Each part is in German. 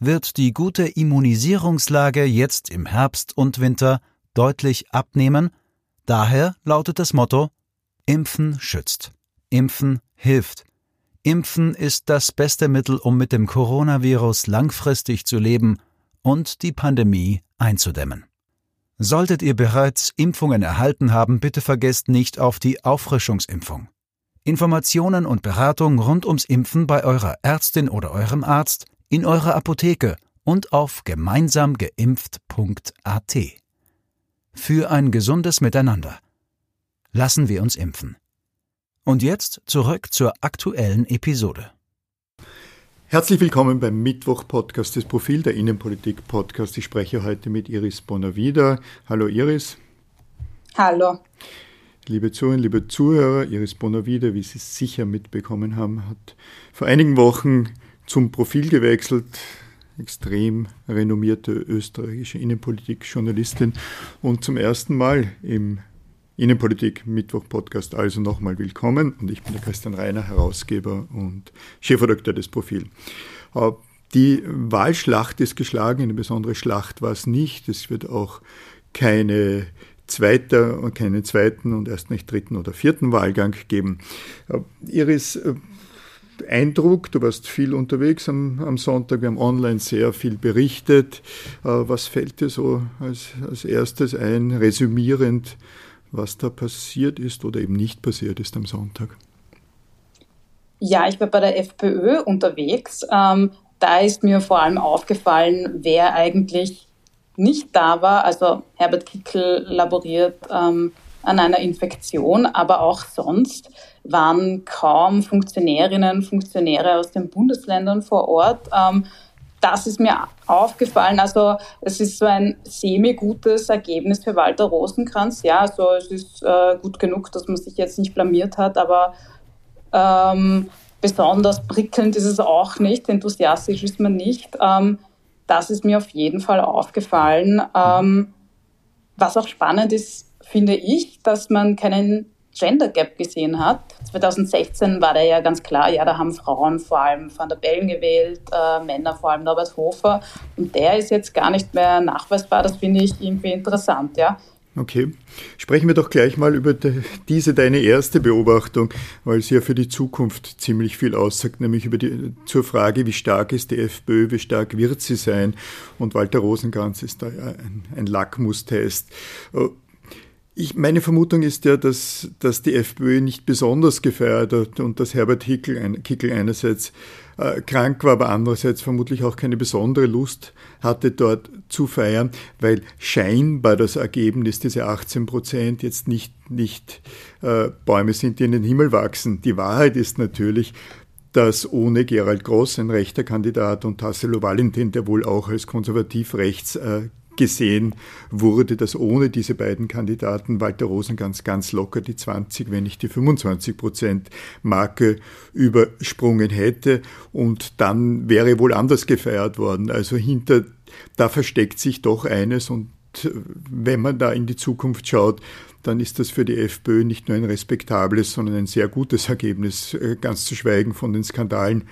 wird die gute Immunisierungslage jetzt im Herbst und Winter deutlich abnehmen, daher lautet das Motto Impfen schützt. Impfen hilft. Impfen ist das beste Mittel, um mit dem Coronavirus langfristig zu leben und die Pandemie einzudämmen. Solltet ihr bereits Impfungen erhalten haben, bitte vergesst nicht auf die Auffrischungsimpfung. Informationen und Beratung rund ums Impfen bei eurer Ärztin oder eurem Arzt, in eurer Apotheke und auf gemeinsamgeimpft.at. Für ein gesundes Miteinander. Lassen wir uns impfen. Und jetzt zurück zur aktuellen Episode. Herzlich willkommen beim Mittwoch-Podcast des Profil der Innenpolitik-Podcast. Ich spreche heute mit Iris Bonavida. Hallo Iris. Hallo. Liebe Zuhörer, liebe Zuhörer, Iris Bonavida, wie Sie sicher mitbekommen haben, hat vor einigen Wochen zum Profil gewechselt. Extrem renommierte österreichische Innenpolitik-Journalistin und zum ersten Mal im Innenpolitik Mittwoch Podcast also nochmal willkommen und ich bin der Christian Reiner, Herausgeber und Chefredakteur des Profil. Äh, die Wahlschlacht ist geschlagen, eine besondere Schlacht war es nicht. Es wird auch keine zweiter keinen zweiten und erst nicht dritten oder vierten Wahlgang geben. Äh, Iris, äh, Eindruck, du warst viel unterwegs am, am, Sonntag, wir haben online sehr viel berichtet. Was fällt dir so als, als erstes ein, resümierend was da passiert ist oder eben nicht passiert ist am Sonntag? Ja, ich war bei der FPÖ unterwegs. Ähm, da ist mir vor allem aufgefallen, wer eigentlich nicht da war. Also Herbert Kickel laboriert ähm, an einer Infektion, aber auch sonst waren kaum Funktionärinnen, Funktionäre aus den Bundesländern vor Ort. Ähm, das ist mir aufgefallen. Also es ist so ein semi-gutes Ergebnis für Walter Rosenkranz. Ja, also es ist äh, gut genug, dass man sich jetzt nicht blamiert hat, aber ähm, besonders prickelnd ist es auch nicht, enthusiastisch ist man nicht. Ähm, das ist mir auf jeden Fall aufgefallen. Ähm, was auch spannend ist, finde ich, dass man keinen Gender Gap gesehen hat. 2016 war da ja ganz klar, ja, da haben Frauen vor allem Van der Bellen gewählt, äh, Männer vor allem Norbert Hofer. Und der ist jetzt gar nicht mehr nachweisbar. Das finde ich irgendwie interessant, ja. Okay. Sprechen wir doch gleich mal über diese deine erste Beobachtung, weil sie ja für die Zukunft ziemlich viel aussagt, nämlich über die, zur Frage, wie stark ist die FPÖ, wie stark wird sie sein? Und Walter Rosenkranz ist da ja ein, ein Lackmustest. Ich, meine Vermutung ist ja, dass, dass die FPÖ nicht besonders gefeiert hat und dass Herbert Hickel, ein, Kickel einerseits äh, krank war, aber andererseits vermutlich auch keine besondere Lust hatte, dort zu feiern, weil scheinbar das Ergebnis, diese 18 Prozent, jetzt nicht, nicht äh, Bäume sind, die in den Himmel wachsen. Die Wahrheit ist natürlich, dass ohne Gerald Gross, ein rechter Kandidat, und Tassilo Valentin, der wohl auch als konservativ rechts äh, gesehen wurde, dass ohne diese beiden Kandidaten Walter Rosenkranz ganz locker die 20, wenn nicht die 25 Prozent Marke übersprungen hätte und dann wäre wohl anders gefeiert worden. Also hinter, da versteckt sich doch eines und wenn man da in die Zukunft schaut, dann ist das für die FPÖ nicht nur ein respektables, sondern ein sehr gutes Ergebnis, äh, ganz zu schweigen von den Skandalen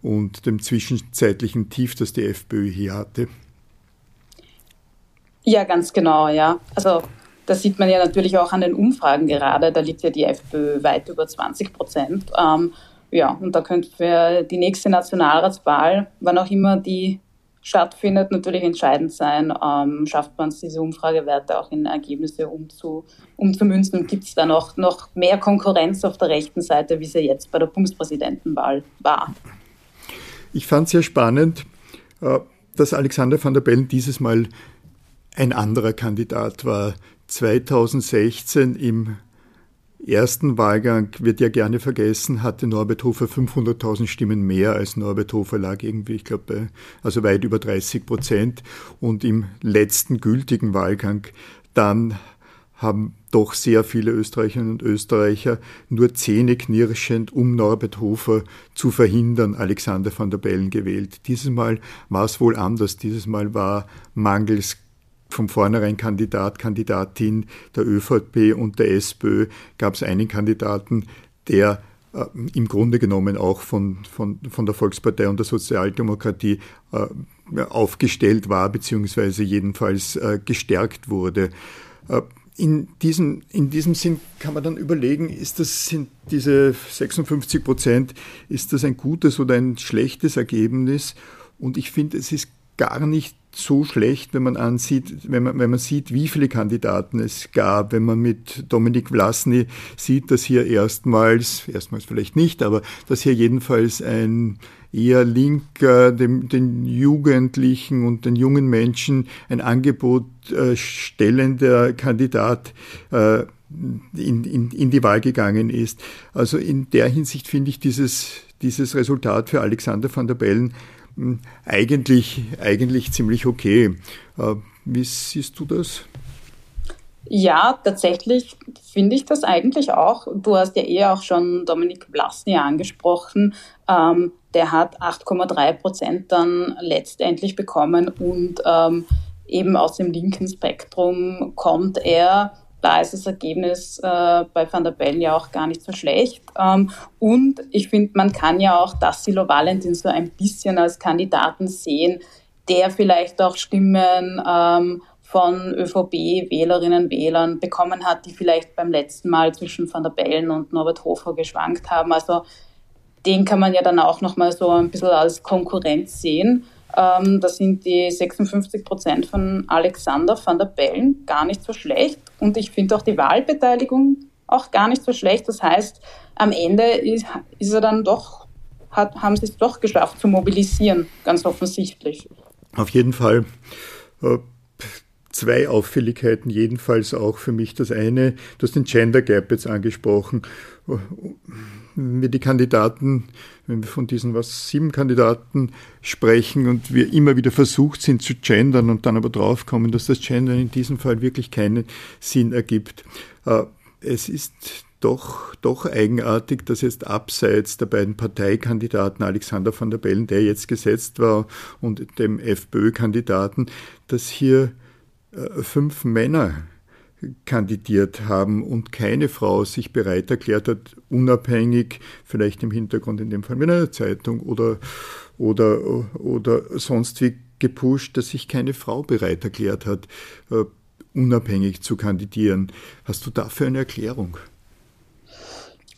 und dem zwischenzeitlichen Tief, das die FPÖ hier hatte. Ja, ganz genau, ja. Also das sieht man ja natürlich auch an den Umfragen gerade. Da liegt ja die FPÖ weit über 20 Prozent. Ähm, ja, und da könnte für die nächste Nationalratswahl, wann auch immer die stattfindet, natürlich entscheidend sein. Ähm, schafft man es, diese Umfragewerte auch in Ergebnisse umzu, umzumünzen? Und gibt es da noch, noch mehr Konkurrenz auf der rechten Seite, wie sie jetzt bei der Bundespräsidentenwahl war? Ich fand es sehr spannend, äh, dass Alexander van der Bellen dieses Mal ein anderer Kandidat war 2016 im ersten Wahlgang wird ja gerne vergessen, hatte Norbert Hofer 500.000 Stimmen mehr als Norbert Hofer lag irgendwie, ich glaube, also weit über 30 Prozent. Und im letzten gültigen Wahlgang dann haben doch sehr viele Österreicherinnen und Österreicher nur zähneknirschend, um Norbert Hofer zu verhindern, Alexander van der Bellen gewählt. Dieses Mal war es wohl anders. Dieses Mal war mangels von vornherein Kandidat, Kandidatin der ÖVP und der SPÖ gab es einen Kandidaten, der äh, im Grunde genommen auch von, von, von der Volkspartei und der Sozialdemokratie äh, aufgestellt war, beziehungsweise jedenfalls äh, gestärkt wurde. Äh, in diesem, in diesem Sinn kann man dann überlegen, ist das, sind diese 56 Prozent, ist das ein gutes oder ein schlechtes Ergebnis? Und ich finde, es ist gar nicht so schlecht, wenn man ansieht, wenn man, wenn man sieht, wie viele Kandidaten es gab, wenn man mit Dominik Vlasny sieht, dass hier erstmals, erstmals vielleicht nicht, aber dass hier jedenfalls ein eher linker, dem, den Jugendlichen und den jungen Menschen ein Angebot äh, stellender Kandidat äh, in, in, in die Wahl gegangen ist. Also in der Hinsicht finde ich dieses, dieses Resultat für Alexander van der Bellen eigentlich, eigentlich ziemlich okay. Äh, wie siehst du das? Ja, tatsächlich finde ich das eigentlich auch. Du hast ja eher auch schon Dominik Vlasny angesprochen. Ähm, der hat 8,3 Prozent dann letztendlich bekommen und ähm, eben aus dem linken Spektrum kommt er da ist das Ergebnis äh, bei Van der Bellen ja auch gar nicht so schlecht. Ähm, und ich finde, man kann ja auch Dassilo Valentin so ein bisschen als Kandidaten sehen, der vielleicht auch Stimmen ähm, von ÖVP-Wählerinnen und Wählern bekommen hat, die vielleicht beim letzten Mal zwischen Van der Bellen und Norbert Hofer geschwankt haben. Also den kann man ja dann auch nochmal so ein bisschen als Konkurrenz sehen. Ähm, da sind die 56 Prozent von Alexander van der Bellen gar nicht so schlecht. Und ich finde auch die Wahlbeteiligung auch gar nicht so schlecht. Das heißt, am Ende ist, ist er dann doch, hat, haben sie es doch geschafft zu mobilisieren, ganz offensichtlich. Auf jeden Fall. Äh, zwei Auffälligkeiten, jedenfalls auch für mich. Das eine, du hast den Gender Gap jetzt angesprochen wenn wir die Kandidaten, wenn wir von diesen was sieben Kandidaten sprechen und wir immer wieder versucht sind zu gendern und dann aber draufkommen, dass das Gendern in diesem Fall wirklich keinen Sinn ergibt. Äh, es ist doch, doch eigenartig, dass jetzt abseits der beiden Parteikandidaten Alexander van der Bellen, der jetzt gesetzt war, und dem FPÖ-Kandidaten, dass hier äh, fünf Männer kandidiert haben und keine Frau sich bereit erklärt hat, unabhängig, vielleicht im Hintergrund in dem Fall mit einer Zeitung oder, oder, oder sonst wie gepusht, dass sich keine Frau bereit erklärt hat, uh, unabhängig zu kandidieren. Hast du dafür eine Erklärung?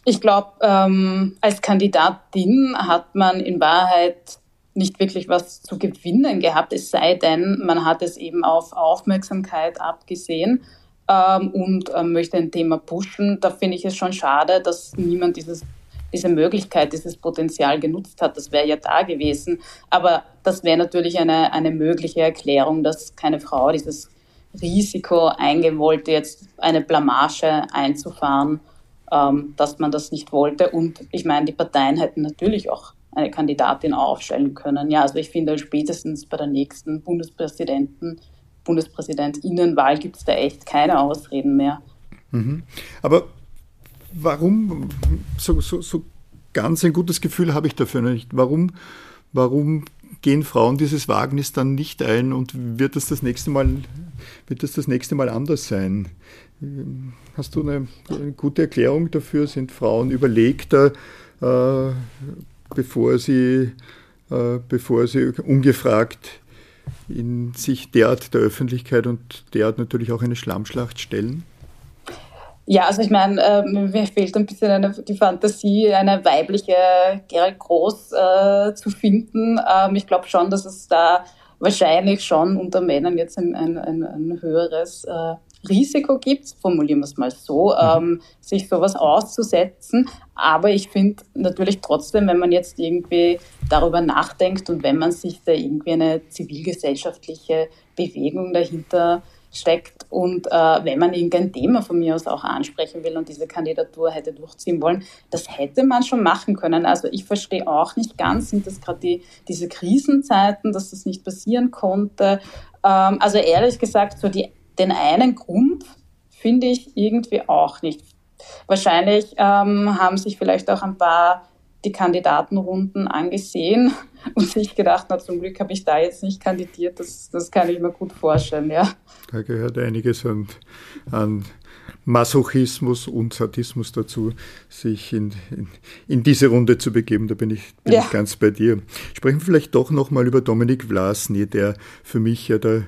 Ich glaube, ähm, als Kandidatin hat man in Wahrheit nicht wirklich was zu gewinnen gehabt, es sei denn, man hat es eben auf Aufmerksamkeit abgesehen ähm, und ähm, möchte ein Thema pushen. Da finde ich es schon schade, dass niemand dieses, diese Möglichkeit, dieses Potenzial genutzt hat. Das wäre ja da gewesen. Aber das wäre natürlich eine, eine mögliche Erklärung, dass keine Frau dieses Risiko eingehen wollte, jetzt eine Blamage einzufahren, ähm, dass man das nicht wollte. Und ich meine, die Parteien hätten natürlich auch eine Kandidatin aufstellen können. Ja, also ich finde spätestens bei der nächsten Bundespräsidenten Bundespräsidentinnenwahl gibt es da echt keine Ausreden mehr. Mhm. Aber warum, so, so, so ganz ein gutes Gefühl habe ich dafür nicht. Warum, warum gehen Frauen dieses Wagnis dann nicht ein und wird das das nächste Mal, wird das das nächste Mal anders sein? Hast du eine, eine gute Erklärung dafür? Sind Frauen überlegter, äh, bevor sie, äh, bevor sie ungefragt in sich derart der Öffentlichkeit und derart natürlich auch eine Schlammschlacht stellen? Ja, also ich meine, äh, mir fehlt ein bisschen eine, die Fantasie, eine weibliche Gerald Groß äh, zu finden. Ähm, ich glaube schon, dass es da wahrscheinlich schon unter Männern jetzt ein, ein, ein, ein höheres äh, Risiko gibt, formulieren wir es mal so, mhm. ähm, sich sowas auszusetzen. Aber ich finde natürlich trotzdem, wenn man jetzt irgendwie darüber nachdenkt und wenn man sich da irgendwie eine zivilgesellschaftliche Bewegung dahinter steckt Und äh, wenn man irgendein Thema von mir aus auch ansprechen will und diese Kandidatur hätte durchziehen wollen, das hätte man schon machen können. Also ich verstehe auch nicht ganz, sind das gerade die, diese Krisenzeiten, dass das nicht passieren konnte. Ähm, also ehrlich gesagt, so die, den einen Grund finde ich irgendwie auch nicht. Wahrscheinlich ähm, haben sich vielleicht auch ein paar die Kandidatenrunden angesehen und sich gedacht, na zum Glück habe ich da jetzt nicht kandidiert, das, das kann ich mir gut vorstellen, ja. Da gehört einiges an, an Masochismus und Sadismus dazu, sich in, in, in, diese Runde zu begeben. Da bin ich, bin ja. ich ganz bei dir. Sprechen wir vielleicht doch nochmal über Dominik Vlasny, der für mich ja der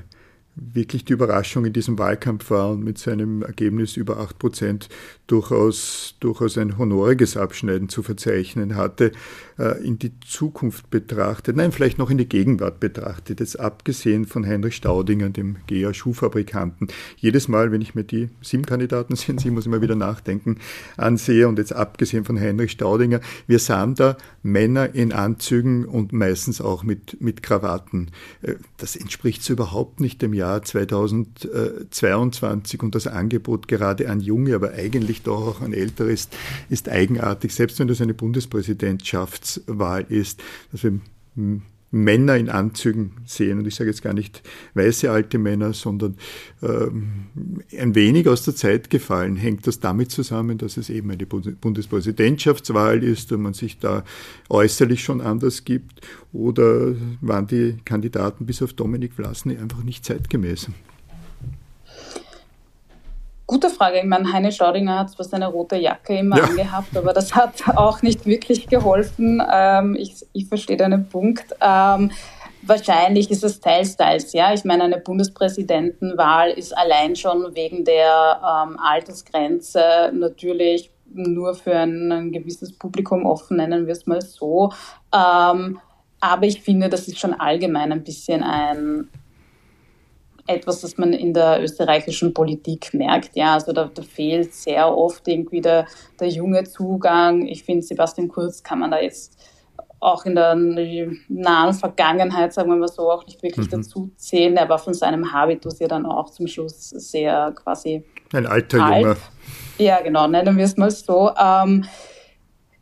wirklich die Überraschung in diesem Wahlkampf war und mit seinem Ergebnis über acht Prozent durchaus, durchaus ein honoriges Abschneiden zu verzeichnen hatte, äh, in die Zukunft betrachtet, nein, vielleicht noch in die Gegenwart betrachtet, jetzt abgesehen von Heinrich Staudinger, dem GEA Schuhfabrikanten. Jedes Mal, wenn ich mir die sieben Kandidaten sind, sie muss immer wieder nachdenken, ansehe und jetzt abgesehen von Heinrich Staudinger, wir sahen da Männer in Anzügen und meistens auch mit, mit Krawatten. Äh, das entspricht so überhaupt nicht dem Jahr 2022 und das Angebot gerade an Junge, aber eigentlich doch auch an Ältere ist, ist eigenartig, selbst wenn das eine Bundespräsidentschaftswahl ist, dass wir Männer in Anzügen sehen. Und ich sage jetzt gar nicht weiße alte Männer, sondern ähm, ein wenig aus der Zeit gefallen. Hängt das damit zusammen, dass es eben eine Bundespräsidentschaftswahl ist und man sich da äußerlich schon anders gibt? Oder waren die Kandidaten bis auf Dominik Vlasny einfach nicht zeitgemäß? Gute Frage. Ich meine, Heine Schaudinger hat zwar seine rote Jacke immer ja. angehabt, aber das hat auch nicht wirklich geholfen. Ähm, ich, ich verstehe deinen Punkt. Ähm, wahrscheinlich ist es teils, teils. Ja, ich meine, eine Bundespräsidentenwahl ist allein schon wegen der ähm, Altersgrenze natürlich nur für ein, ein, gewisses Publikum offen, nennen wir es mal so. Ähm, aber ich finde, das ist schon allgemein ein bisschen ein etwas, das man in der österreichischen Politik merkt. Ja, also da, da fehlt sehr oft irgendwie der, der junge Zugang. Ich finde, Sebastian Kurz kann man da jetzt auch in der nahen Vergangenheit, sagen wir mal so, auch nicht wirklich mhm. dazu zählen. Er war von seinem Habitus ja dann auch zum Schluss sehr quasi. Ein alter alt. Junge. Ja, genau, nennen wir es mal so. Ähm,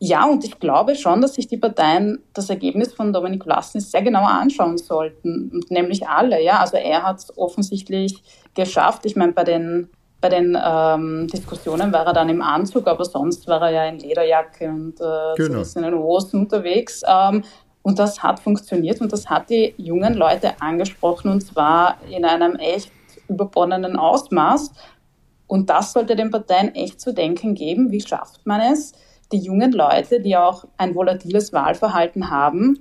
ja, und ich glaube schon, dass sich die Parteien das Ergebnis von Dominik Vlasny sehr genau anschauen sollten, nämlich alle. Ja, also er hat es offensichtlich geschafft. Ich meine, bei den bei den ähm, Diskussionen war er dann im Anzug, aber sonst war er ja in Lederjacke und äh, genau. in den Hosen unterwegs. Ähm, und das hat funktioniert und das hat die jungen Leute angesprochen und zwar in einem echt überbordenden Ausmaß. Und das sollte den Parteien echt zu denken geben. Wie schafft man es, die jungen Leute, die auch ein volatiles Wahlverhalten haben,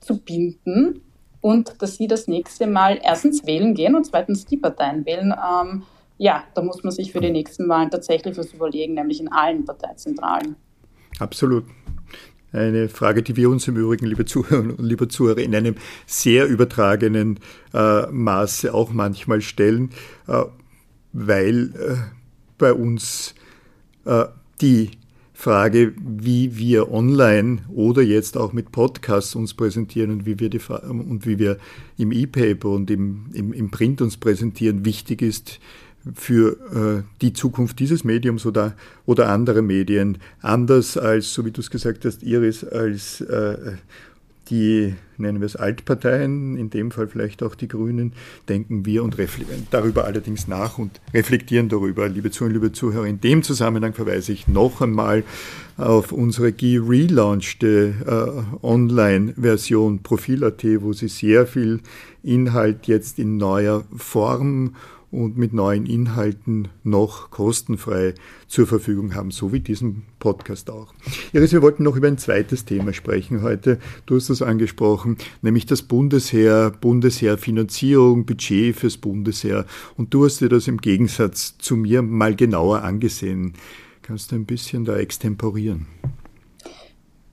zu binden und dass sie das nächste Mal erstens wählen gehen und zweitens die Parteien wählen. Ähm, ja, da muss man sich für die nächsten Wahlen tatsächlich was überlegen, nämlich in allen Parteizentralen. Absolut. Eine Frage, die wir uns im Übrigen, liebe Zuhörer und liebe Zuhörer, in einem sehr übertragenen äh, Maße auch manchmal stellen, äh, weil äh, bei uns äh, die Frage, wie wir online oder jetzt auch mit Podcasts uns präsentieren und wie wir, die, und wie wir im E-Paper und im, im, im Print uns präsentieren, wichtig ist für äh, die Zukunft dieses Mediums oder, oder anderer Medien. Anders als, so wie du es gesagt hast, Iris, als äh, die, nennen wir es Altparteien, in dem Fall vielleicht auch die Grünen, denken wir und darüber allerdings nach und reflektieren darüber. Liebe Zuhörer, liebe Zuhörer, in dem Zusammenhang verweise ich noch einmal auf unsere gelaunchte äh, Online-Version Profil.at, wo Sie sehr viel Inhalt jetzt in neuer Form und mit neuen Inhalten noch kostenfrei zur Verfügung haben, so wie diesen Podcast auch. Iris, wir wollten noch über ein zweites Thema sprechen heute. Du hast das angesprochen, nämlich das Bundesheer, Bundesheerfinanzierung, Budget fürs Bundesheer. Und du hast dir das im Gegensatz zu mir mal genauer angesehen. Kannst du ein bisschen da extemporieren?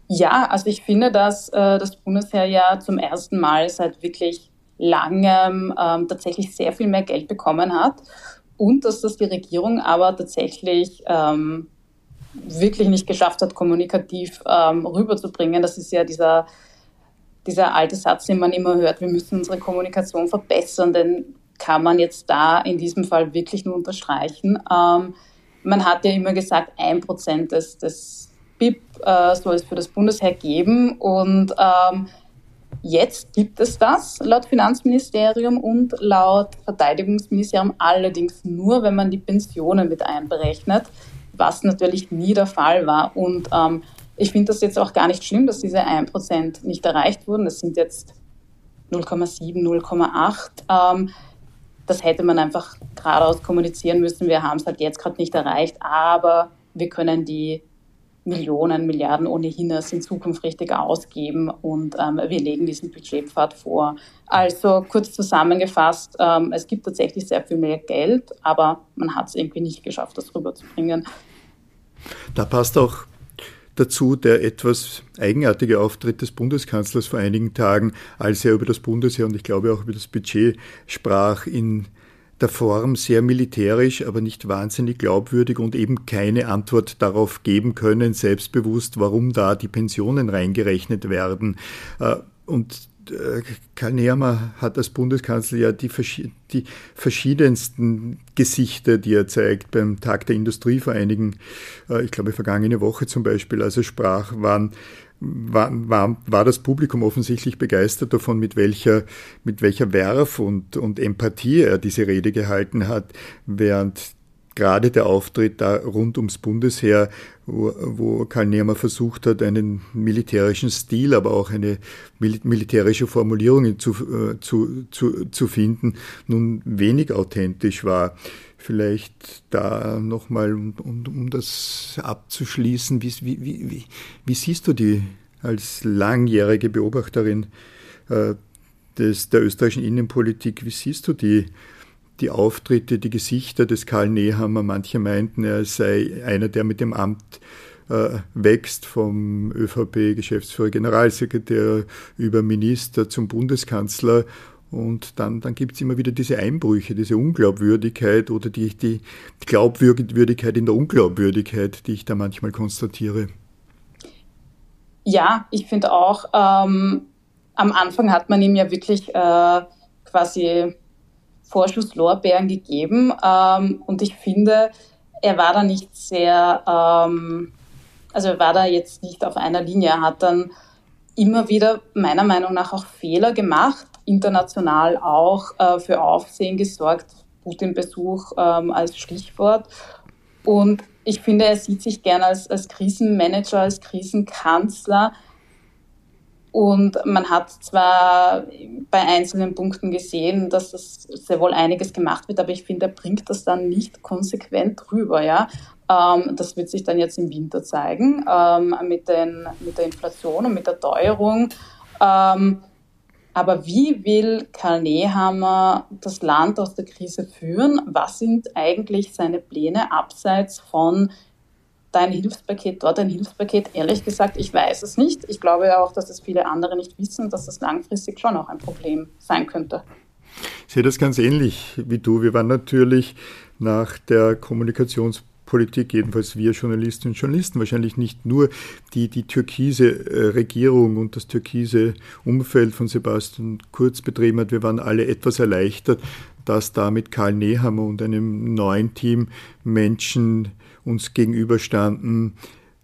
Ja, also ich finde, dass äh, das Bundesheer ja zum ersten Mal seit wirklich langem ähm, tatsächlich sehr viel mehr Geld bekommen hat und dass das die Regierung aber tatsächlich ähm, wirklich nicht geschafft hat, kommunikativ ähm, rüberzubringen. Das ist ja dieser, dieser alte Satz, den man immer hört, wir müssen unsere Kommunikation verbessern, denn kann man jetzt da in diesem Fall wirklich nur unterstreichen. Ähm, man hat ja immer gesagt, ein Prozent des, des BIP äh, soll es für das Bundesheer geben und ähm, Jetzt gibt es das laut Finanzministerium und laut Verteidigungsministerium allerdings nur, wenn man die Pensionen mit einberechnet, was natürlich nie der Fall war. Und ähm, ich finde das jetzt auch gar nicht schlimm, dass diese 1% nicht erreicht wurden. Das sind jetzt 0,7, 0,8. Ähm, das hätte man einfach geradeaus kommunizieren müssen. Wir haben es halt jetzt gerade nicht erreicht, aber wir können die Millionen, Milliarden ohnehin erst in Zukunft richtig ausgeben und ähm, wir legen diesen Budgetpfad vor. Also kurz zusammengefasst, ähm, es gibt tatsächlich sehr viel mehr Geld, aber man hat es irgendwie nicht geschafft, das rüberzubringen. Da passt auch dazu der etwas eigenartige Auftritt des Bundeskanzlers vor einigen Tagen, als er über das Bundesheer und ich glaube auch über das Budget sprach in der Form sehr militärisch, aber nicht wahnsinnig glaubwürdig und eben keine Antwort darauf geben können, selbstbewusst, warum da die Pensionen reingerechnet werden. Äh, und äh, Karl Nehammer hat als Bundeskanzler ja die, die, verschiedensten Gesichter, die er zeigt. Beim Tag der Industrie vor einigen, äh, ich glaube vergangene Woche zum Beispiel, als er sprach, waren war, war, war das Publikum offensichtlich begeistert davon, mit welcher, mit welcher Werf und, und Empathie er diese Rede gehalten hat, während gerade der Auftritt da rund ums Bundesheer, wo, wo Karl Nehmer versucht hat, einen militärischen Stil, aber auch eine militärische Formulierung zu, äh, zu, zu, zu finden, nun wenig authentisch war. Vielleicht da nochmal, um, um, um das abzuschließen, wie, wie, wie, wie, siehst du die als langjährige Beobachterin äh, des, der österreichischen Innenpolitik, wie siehst du die, die Auftritte, die Gesichter des Karl Nehammer? Manche meinten, er sei einer, der mit dem Amt äh, wächst, vom ÖVP-Geschäftsführer, Generalsekretär über Minister zum Bundeskanzler und dann, dann gibt es immer wieder diese Einbrüche, diese Unglaubwürdigkeit oder die, die Glaubwürdigkeit in der Unglaubwürdigkeit, die ich da manchmal konstatiere. Ja, ich finde auch, ähm, am Anfang hat man ihm ja wirklich äh, quasi Vorschusslorbeeren gegeben. Ähm, und ich finde, er war da nicht sehr, ähm, also er war da jetzt nicht auf einer Linie. Er hat dann immer wieder meiner Meinung nach auch Fehler gemacht, international auch äh, für Aufsehen gesorgt, Putin-Besuch ähm, als Stichwort. Und ich finde, er sieht sich gerne als, als Krisenmanager, als Krisenkanzler. Und man hat zwar bei einzelnen Punkten gesehen, dass das sehr wohl einiges gemacht wird, aber ich finde, er bringt das dann nicht konsequent rüber. Ja? Ähm, das wird sich dann jetzt im Winter zeigen ähm, mit, den, mit der Inflation und mit der Teuerung. Ähm, aber wie will Karl Nehammer das Land aus der Krise führen? Was sind eigentlich seine Pläne abseits von dein Hilfspaket, dort ein Hilfspaket? Ehrlich gesagt, ich weiß es nicht. Ich glaube auch, dass es viele andere nicht wissen, dass das langfristig schon auch ein Problem sein könnte. Ich sehe das ganz ähnlich wie du. Wir waren natürlich nach der Kommunikations Politik, jedenfalls wir Journalistinnen und Journalisten, wahrscheinlich nicht nur die, die türkise äh, Regierung und das türkise Umfeld von Sebastian Kurz betrieben hat. Wir waren alle etwas erleichtert, dass da mit Karl Nehammer und einem neuen Team Menschen uns gegenüberstanden,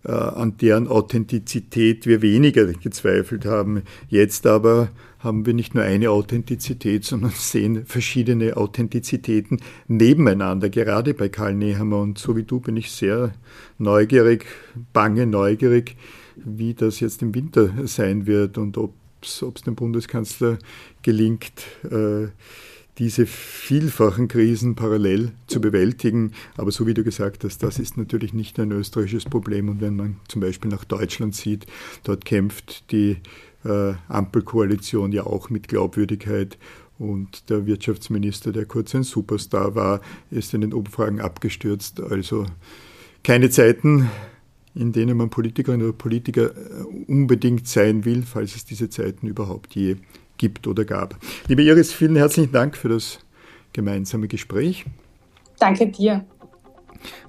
äh, an deren Authentizität wir weniger gezweifelt haben. Jetzt aber haben wir nicht nur eine Authentizität, sondern sehen verschiedene Authentizitäten nebeneinander, gerade bei Karl Nehammer. Und so wie du bin ich sehr neugierig, bange neugierig, wie das jetzt im Winter sein wird und ob es dem Bundeskanzler gelingt, äh, diese vielfachen Krisen parallel zu bewältigen. Aber so wie du gesagt hast, das ist natürlich nicht ein österreichisches Problem. Und wenn man zum Beispiel nach Deutschland sieht, dort kämpft die äh, Ampelkoalition ja auch mit Glaubwürdigkeit. Und der Wirtschaftsminister, der kurz ein Superstar war, ist in den Umfragen abgestürzt. Also keine Zeiten, in denen man Politikerin oder Politiker äh, unbedingt sein will, falls es diese Zeiten überhaupt je gibt oder gab. Liebe Iris, vielen herzlichen Dank für das gemeinsame Gespräch. Danke dir.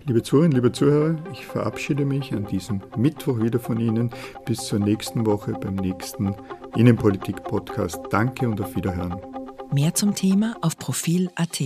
Liebe Zuhörerinnen, liebe Zuhörer, ich verabschiede mich an diesem Mittwoch wieder von Ihnen. Bis zur nächsten Woche beim nächsten Innenpolitik-Podcast. Danke und auf Wiederhören. Mehr zum Thema auf Profil.at.